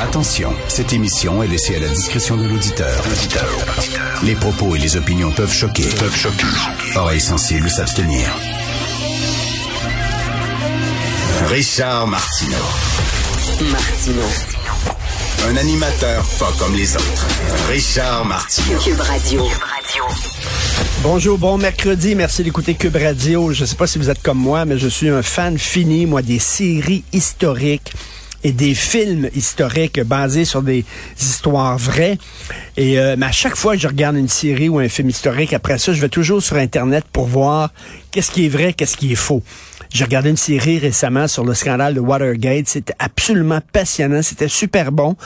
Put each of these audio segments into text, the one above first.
Attention, cette émission est laissée à la discrétion de l'auditeur. Les propos et les opinions peuvent choquer. Peuvent choquer. Oreilles sensibles s'abstenir. Richard Martineau. Martino. Un animateur pas comme les autres. Richard Martineau. Cube Radio. Bonjour, bon mercredi. Merci d'écouter Cube Radio. Je ne sais pas si vous êtes comme moi, mais je suis un fan fini, moi, des séries historiques et des films historiques basés sur des histoires vraies. Et euh, mais à chaque fois que je regarde une série ou un film historique, après ça, je vais toujours sur Internet pour voir qu'est-ce qui est vrai, qu'est-ce qui est faux. J'ai regardé une série récemment sur le scandale de Watergate. C'était absolument passionnant. C'était super bon.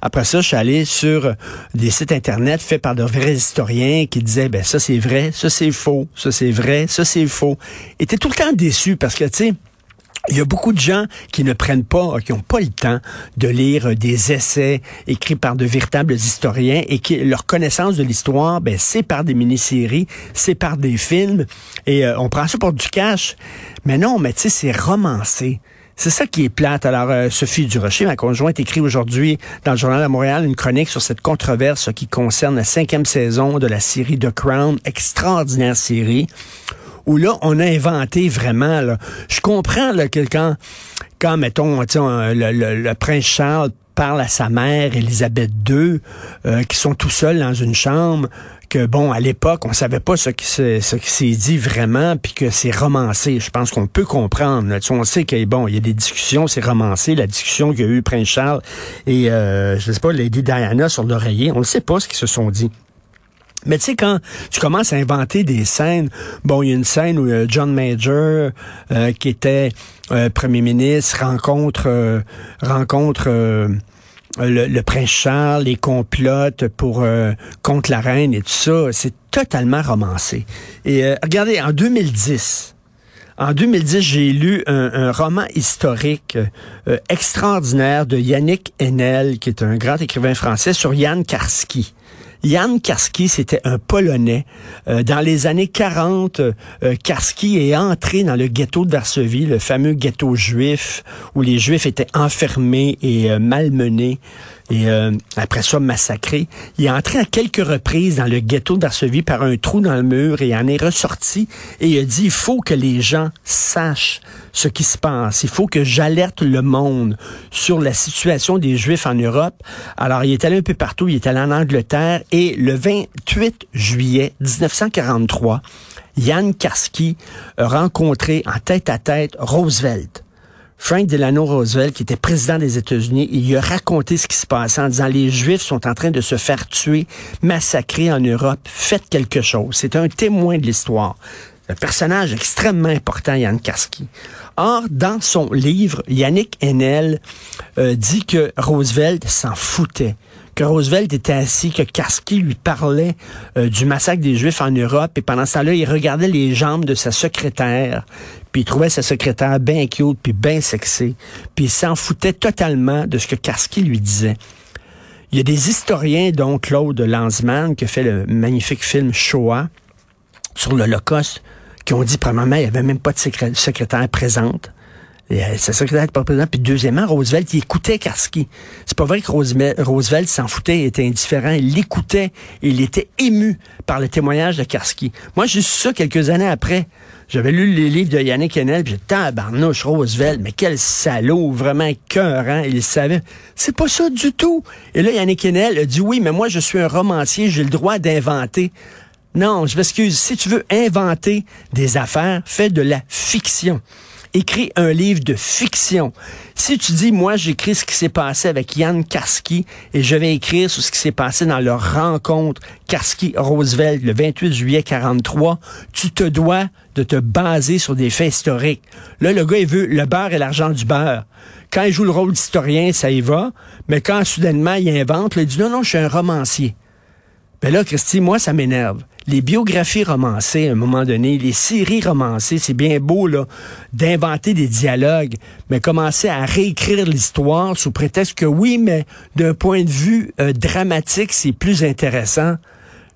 Après ça, je suis allé sur des sites Internet faits par de vrais historiens qui disaient, ben ça c'est vrai, ça c'est faux, ça c'est vrai, ça c'est faux. Et t'es tout le temps déçu parce que, tu sais, il y a beaucoup de gens qui ne prennent pas, qui n'ont pas le temps de lire des essais écrits par de véritables historiens et qui leur connaissance de l'histoire, ben c'est par des mini-séries, c'est par des films et euh, on prend ça pour du cash. Mais non, mais tu sais, c'est romancé. C'est ça qui est plate. Alors, euh, Sophie Durocher, ma conjointe, écrit aujourd'hui dans le Journal de Montréal une chronique sur cette controverse qui concerne la cinquième saison de la série The Crown, extraordinaire série où là, on a inventé vraiment. Là. Je comprends là, que quand, quand mettons, le, le, le prince Charles parle à sa mère, Élisabeth II, euh, qui sont tout seuls dans une chambre, que bon, à l'époque, on savait pas ce qui s'est, dit vraiment, puis que c'est romancé. Je pense qu'on peut comprendre. Là. On sait qu'il bon, y a des discussions, c'est romancé. La discussion qu'il y a eu Prince Charles et euh, je sais pas Lady Diana sur l'oreiller, on ne sait pas ce qu'ils se sont dit. Mais tu sais, quand tu commences à inventer des scènes, bon, il y a une scène où euh, John Major, euh, qui était euh, premier ministre, rencontre rencontre le, prince Charles, les complotes pour contre la reine et tout ça. C'est totalement romancé. Et regardez, en 2010, en 2010, j'ai lu un, un, roman historique extraordinaire de Yannick Enel, qui est un grand écrivain français, sur Yann Karski. Jan Karski, c'était un Polonais. Euh, dans les années 40, euh, Karski est entré dans le ghetto de Varsovie, le fameux ghetto juif, où les Juifs étaient enfermés et euh, malmenés et euh, après ça massacré. Il est entré à quelques reprises dans le ghetto d'Arsovie par un trou dans le mur et en est ressorti et il a dit il faut que les gens sachent ce qui se passe. Il faut que j'alerte le monde sur la situation des Juifs en Europe. Alors il est allé un peu partout, il est allé en Angleterre et le 28 juillet 1943, Jan Karski a rencontré en tête à tête Roosevelt. Frank Delano Roosevelt, qui était président des États-Unis, il lui a raconté ce qui se passait en disant les Juifs sont en train de se faire tuer, massacrer en Europe, faites quelque chose. C'est un témoin de l'histoire. Un personnage extrêmement important, Yann Karski. Or, dans son livre, Yannick Enel euh, dit que Roosevelt s'en foutait que Roosevelt était assis, que Karski lui parlait euh, du massacre des Juifs en Europe, et pendant ce temps-là, il regardait les jambes de sa secrétaire, puis il trouvait sa secrétaire bien cute, puis bien sexy, puis il s'en foutait totalement de ce que Karski lui disait. Il y a des historiens, dont Claude Lanzmann, qui a fait le magnifique film Shoah sur l'Holocauste, qui ont dit, premièrement, il n'y avait même pas de secrétaire présente. C'est secrétaire pas président. Puis deuxièmement, Roosevelt, il écoutait Karski. C'est pas vrai que Roosevelt s'en foutait, il était indifférent. Il l'écoutait. Il était ému par le témoignage de Karski. Moi, j'ai su ça quelques années après. J'avais lu les livres de Yannick Enel, puis j'ai tabarnouche, Roosevelt, mais quel salaud, vraiment écœurant, il savait. C'est pas ça du tout. Et là, Yannick Enel a dit, oui, mais moi, je suis un romancier, j'ai le droit d'inventer. Non, je m'excuse. Si tu veux inventer des affaires, fais de la fiction écris un livre de fiction. Si tu dis, moi, j'écris ce qui s'est passé avec Yann Karski et je vais écrire sur ce qui s'est passé dans leur rencontre Karski-Roosevelt le 28 juillet 43, tu te dois de te baser sur des faits historiques. Là, le gars, il veut le beurre et l'argent du beurre. Quand il joue le rôle d'historien, ça y va. Mais quand soudainement il invente, il dit non, non, je suis un romancier. Ben là, Christy, moi, ça m'énerve les biographies romancées, à un moment donné, les séries romancées, c'est bien beau là d'inventer des dialogues, mais commencer à réécrire l'histoire sous prétexte que oui, mais d'un point de vue euh, dramatique, c'est plus intéressant.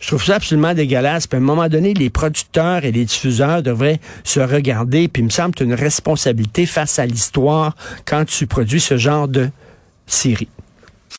Je trouve ça absolument dégueulasse. Puis à un moment donné, les producteurs et les diffuseurs devraient se regarder. Puis il me semble que tu as une responsabilité face à l'histoire quand tu produis ce genre de série.